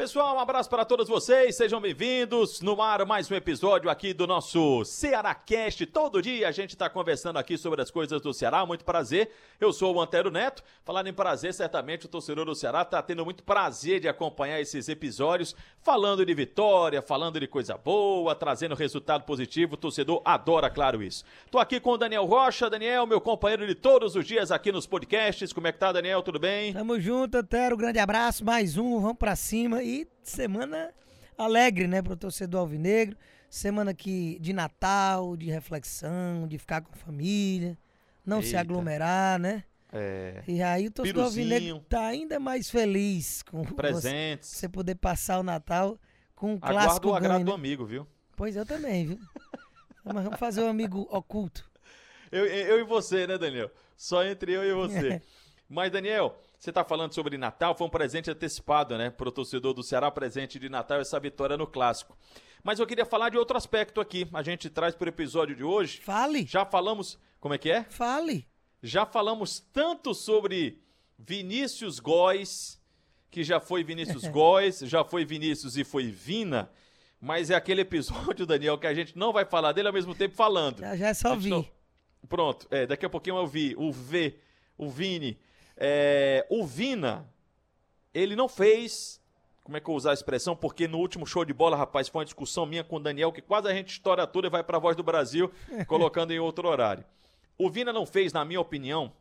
Pessoal, um abraço para todos vocês, sejam bem-vindos no ar mais um episódio aqui do nosso Ceará Cast. Todo dia a gente está conversando aqui sobre as coisas do Ceará, muito prazer. Eu sou o Antero Neto. Falando em prazer, certamente o torcedor do Ceará está tendo muito prazer de acompanhar esses episódios, falando de vitória, falando de coisa boa, trazendo resultado positivo. O torcedor adora, claro, isso. Tô aqui com o Daniel Rocha. Daniel, meu companheiro de todos os dias aqui nos podcasts. Como é que tá, Daniel? Tudo bem? Tamo junto, Antero. Grande abraço, mais um, vamos para cima e semana alegre, né, pro torcedor alvinegro. Semana que, de Natal, de reflexão, de ficar com a família, não Eita. se aglomerar, né? É. E aí o torcedor alvinegro tá ainda mais feliz com presentes. Você, você poder passar o Natal com um Aguardo clássico o agrado ganho, do né? amigo, viu? Pois eu também, viu? Mas vamos fazer um amigo oculto. Eu, eu e você, né, Daniel? Só entre eu e você. Mas, Daniel, você está falando sobre Natal, foi um presente antecipado, né? Para o torcedor do Ceará, presente de Natal, essa vitória no Clássico. Mas eu queria falar de outro aspecto aqui. A gente traz para o episódio de hoje. Fale. Já falamos. Como é que é? Fale. Já falamos tanto sobre Vinícius Góes, que já foi Vinícius Góes, já foi Vinícius e foi Vina. Mas é aquele episódio, Daniel, que a gente não vai falar dele ao mesmo tempo falando. Já, já é só vi. Não... Pronto, é, daqui a pouquinho eu vi o V, o Vini é, o Vina, ele não fez. Como é que eu vou usar a expressão? Porque no último show de bola, rapaz, foi uma discussão minha com o Daniel, que quase a gente estoura tudo e vai para a voz do Brasil, colocando em outro horário. O Vina não fez, na minha opinião,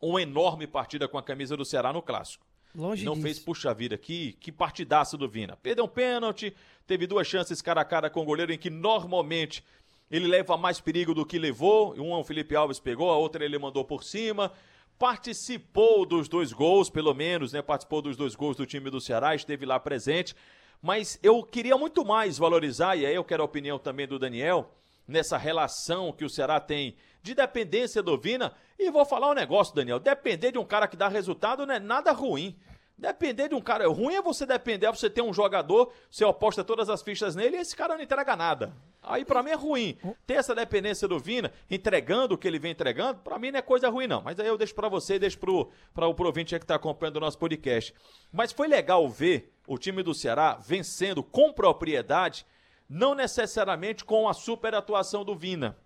uma enorme partida com a camisa do Ceará no clássico. Longe não disso. fez, puxa vida, que, que partidaço do Vina. Perdeu um pênalti, teve duas chances cara a cara com o goleiro, em que normalmente ele leva mais perigo do que levou. Uma o Felipe Alves pegou, a outra ele mandou por cima participou dos dois gols, pelo menos, né? Participou dos dois gols do time do Ceará, esteve lá presente. Mas eu queria muito mais valorizar, e aí eu quero a opinião também do Daniel, nessa relação que o Ceará tem de dependência do Vina. E vou falar um negócio, Daniel: depender de um cara que dá resultado não é nada ruim. Depender de um cara. Ruim é você depender, é você ter um jogador, você aposta todas as fichas nele e esse cara não entrega nada. Aí para mim é ruim. Ter essa dependência do Vina, entregando o que ele vem entregando, para mim não é coisa ruim não. Mas aí eu deixo para você, deixo pro, pra o provinte que tá acompanhando o nosso podcast. Mas foi legal ver o time do Ceará vencendo com propriedade, não necessariamente com a super atuação do Vina.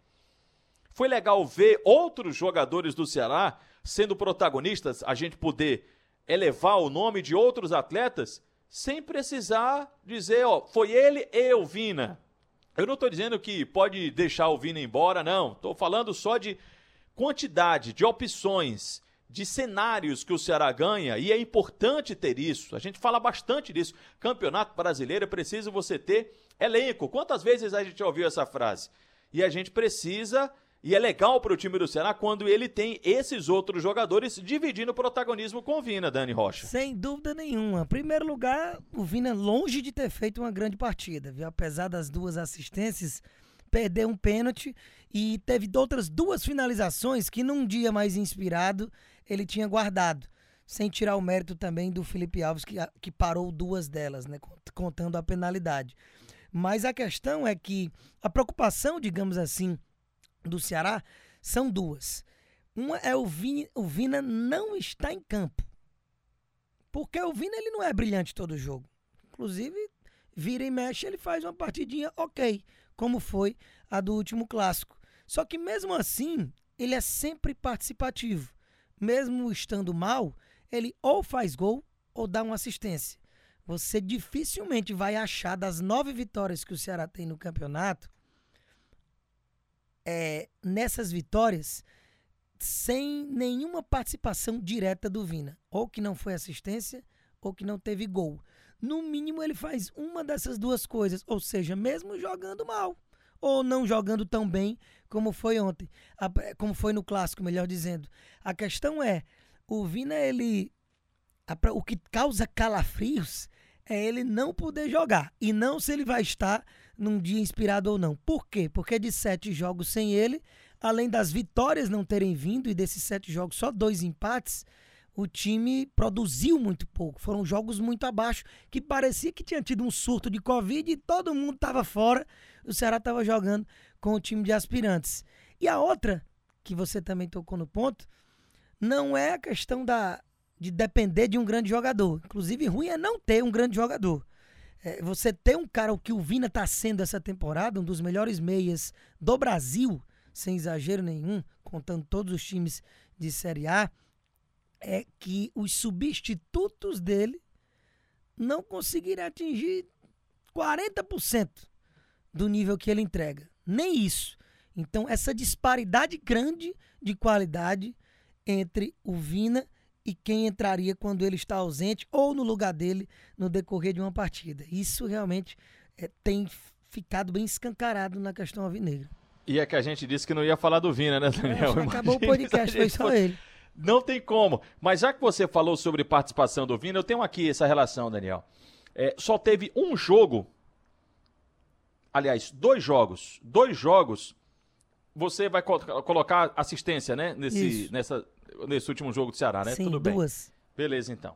Foi legal ver outros jogadores do Ceará sendo protagonistas, a gente poder elevar o nome de outros atletas sem precisar dizer, ó, foi ele e o Vina. Eu não estou dizendo que pode deixar o Vina embora, não. Estou falando só de quantidade, de opções, de cenários que o Ceará ganha e é importante ter isso. A gente fala bastante disso. Campeonato brasileiro é preciso você ter elenco. Quantas vezes a gente ouviu essa frase? E a gente precisa e é legal para o time do Ceará quando ele tem esses outros jogadores dividindo o protagonismo com o Vina, Dani Rocha. Sem dúvida nenhuma. Em primeiro lugar, o Vina longe de ter feito uma grande partida, viu? Apesar das duas assistências, perdeu um pênalti e teve outras duas finalizações que num dia mais inspirado ele tinha guardado. Sem tirar o mérito também do Felipe Alves, que, que parou duas delas, né? Contando a penalidade. Mas a questão é que a preocupação, digamos assim, do Ceará são duas. Uma é o Vina, o Vina não está em campo. Porque o Vina ele não é brilhante todo jogo. Inclusive, vira e mexe, ele faz uma partidinha ok, como foi a do último clássico. Só que mesmo assim, ele é sempre participativo. Mesmo estando mal, ele ou faz gol ou dá uma assistência. Você dificilmente vai achar das nove vitórias que o Ceará tem no campeonato, é, nessas vitórias sem nenhuma participação direta do Vina. Ou que não foi assistência, ou que não teve gol. No mínimo, ele faz uma dessas duas coisas. Ou seja, mesmo jogando mal. Ou não jogando tão bem como foi ontem. Como foi no clássico, melhor dizendo. A questão é, o Vina, ele. O que causa calafrios é ele não poder jogar. E não se ele vai estar num dia inspirado ou não. Por quê? Porque de sete jogos sem ele, além das vitórias não terem vindo e desses sete jogos só dois empates, o time produziu muito pouco. Foram jogos muito abaixo, que parecia que tinha tido um surto de Covid e todo mundo estava fora. O Ceará estava jogando com o time de aspirantes. E a outra, que você também tocou no ponto, não é a questão da, de depender de um grande jogador. Inclusive, ruim é não ter um grande jogador. É, você ter um cara, o que o Vina está sendo essa temporada, um dos melhores meias do Brasil, sem exagero nenhum, contando todos os times de Série A, é que os substitutos dele não conseguiram atingir 40% do nível que ele entrega. Nem isso. Então, essa disparidade grande de qualidade entre o Vina e quem entraria quando ele está ausente ou no lugar dele no decorrer de uma partida. Isso realmente é, tem ficado bem escancarado na questão alvinegra. E é que a gente disse que não ia falar do Vina, né, Daniel? É, acabou o podcast, foi só ele. Não tem como. Mas já que você falou sobre participação do Vina, eu tenho aqui essa relação, Daniel. É, só teve um jogo, aliás, dois jogos, dois jogos. Você vai co colocar assistência, né? Nesse, nessa, nesse último jogo do Ceará, né? Sim, Tudo bem. duas. Beleza, então.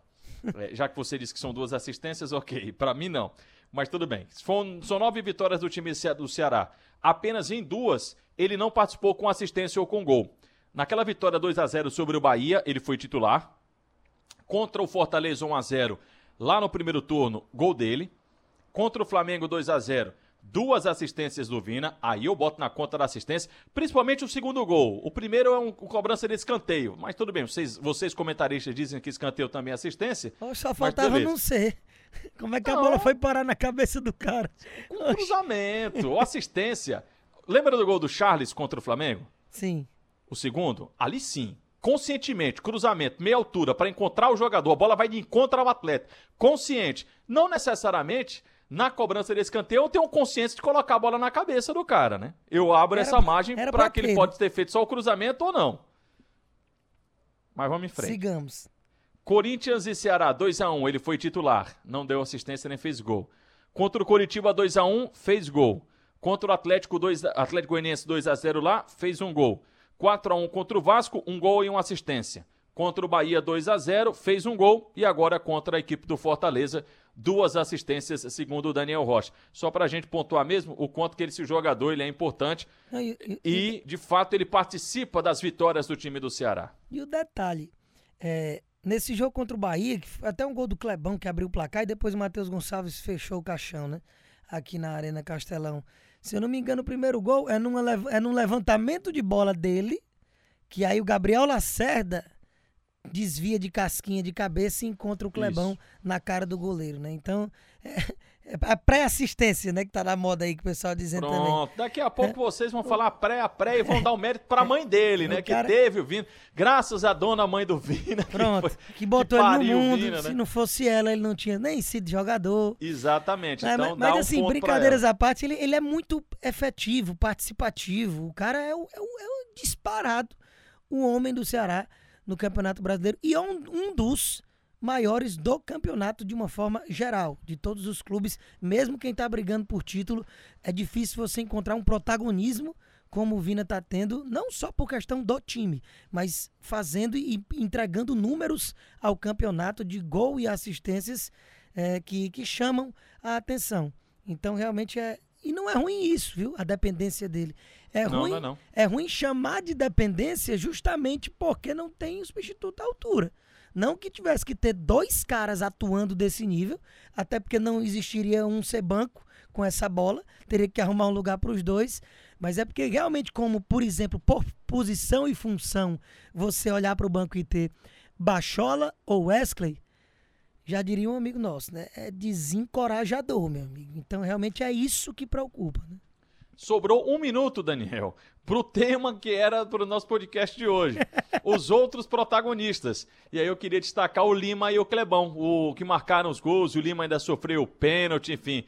É, já que você disse que são duas assistências, ok. Para mim, não. Mas tudo bem. São, são nove vitórias do time do Ceará. Apenas em duas, ele não participou com assistência ou com gol. Naquela vitória 2 a 0 sobre o Bahia, ele foi titular. Contra o Fortaleza 1 a 0 lá no primeiro turno, gol dele. Contra o Flamengo 2 a 0 duas assistências do Vina, aí eu boto na conta da assistência, principalmente o segundo gol. O primeiro é um, um cobrança de escanteio, mas tudo bem, vocês, vocês comentaristas dizem que escanteio também é assistência. Oh, só faltava não ser. Como é que não. a bola foi parar na cabeça do cara? Um cruzamento, assistência. Lembra do gol do Charles contra o Flamengo? Sim. O segundo? Ali sim. Conscientemente, cruzamento, meia altura, para encontrar o jogador, a bola vai de encontro ao atleta. Consciente. Não necessariamente na cobrança desse escanteio, eu tenho consciência de colocar a bola na cabeça do cara, né? Eu abro era, essa margem para que ele pode ter feito só o cruzamento ou não. Mas vamos em frente. Sigamos. Corinthians e Ceará, 2 a 1 ele foi titular, não deu assistência nem fez gol. Contra o Coritiba 2 a 1 fez gol. Contra o Atlético 2 Atlético Goianiense 2 a 0 lá, fez um gol. 4 a 1 contra o Vasco, um gol e uma assistência. Contra o Bahia 2 a 0, fez um gol e agora contra a equipe do Fortaleza duas assistências, segundo o Daniel Rocha. Só para a gente pontuar mesmo o quanto que esse jogador ele é importante e, e, de fato, ele participa das vitórias do time do Ceará. E o detalhe, é, nesse jogo contra o Bahia, até um gol do Clebão que abriu o placar e depois o Matheus Gonçalves fechou o caixão, né? Aqui na Arena Castelão. Se eu não me engano, o primeiro gol é, numa, é num levantamento de bola dele, que aí o Gabriel Lacerda desvia de casquinha de cabeça e encontra o Clebão Isso. na cara do goleiro, né? Então, é, é a pré-assistência, né? Que tá na moda aí que o pessoal dizendo Pronto. também. Daqui a pouco é. vocês vão falar pré a pré e vão dar o mérito pra mãe dele, né? Cara... Que teve o Vina. Graças à dona mãe do Vina. Pronto. Que, foi, que botou que ele no mundo. Vina, Se né? não fosse ela, ele não tinha nem sido jogador. Exatamente. É, então, mas, mas um assim, brincadeiras à parte, ele, ele é muito efetivo, participativo. O cara é o, é o, é o disparado. O homem do Ceará no Campeonato Brasileiro e é um, um dos maiores do campeonato de uma forma geral, de todos os clubes, mesmo quem está brigando por título, é difícil você encontrar um protagonismo como o Vina está tendo, não só por questão do time, mas fazendo e entregando números ao campeonato de gol e assistências é, que, que chamam a atenção. Então, realmente é. E não é ruim isso, viu? A dependência dele. É não, ruim, não é, não. é ruim chamar de dependência justamente porque não tem o substituto à altura. Não que tivesse que ter dois caras atuando desse nível, até porque não existiria um ser banco com essa bola, teria que arrumar um lugar para os dois. Mas é porque realmente, como por exemplo, por posição e função, você olhar para o banco e ter Bachola ou Wesley, já diria um amigo nosso, né? É desencorajador, meu amigo. Então realmente é isso que preocupa, né? Sobrou um minuto, Daniel, para o tema que era para o nosso podcast de hoje. Os outros protagonistas. E aí eu queria destacar o Lima e o Clebão, o que marcaram os gols. O Lima ainda sofreu pênalti, enfim.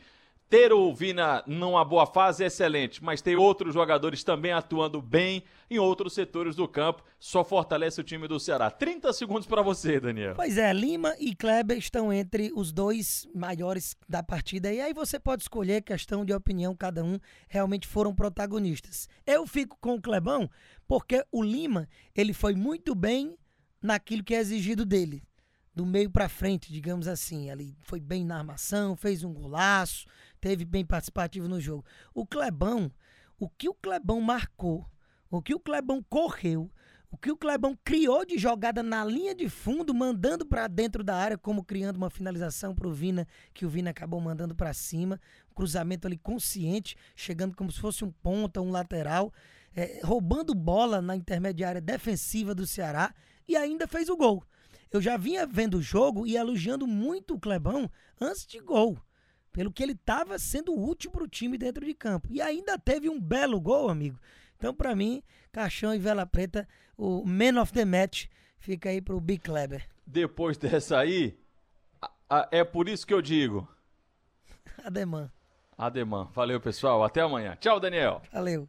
Ter o Vina numa boa fase é excelente, mas ter outros jogadores também atuando bem em outros setores do campo só fortalece o time do Ceará. 30 segundos para você, Daniel. Pois é, Lima e Kleber estão entre os dois maiores da partida e aí você pode escolher questão de opinião, cada um realmente foram protagonistas. Eu fico com o Clebão porque o Lima, ele foi muito bem naquilo que é exigido dele. Do meio para frente, digamos assim. Ali foi bem na armação, fez um golaço, teve bem participativo no jogo. O Clebão, o que o Clebão marcou, o que o Clebão correu, o que o Clebão criou de jogada na linha de fundo, mandando para dentro da área, como criando uma finalização para o Vina, que o Vina acabou mandando para cima. cruzamento ali consciente, chegando como se fosse um ponta, um lateral, é, roubando bola na intermediária defensiva do Ceará e ainda fez o gol. Eu já vinha vendo o jogo e elogiando muito o Clebão antes de gol, pelo que ele estava sendo útil para o time dentro de campo. E ainda teve um belo gol, amigo. Então, para mim, Caixão e Vela Preta, o Man of the Match fica aí pro Big Kleber. Depois dessa aí, a, a, é por isso que eu digo. Ademã. Ademã. Valeu, pessoal. Até amanhã. Tchau, Daniel. Valeu.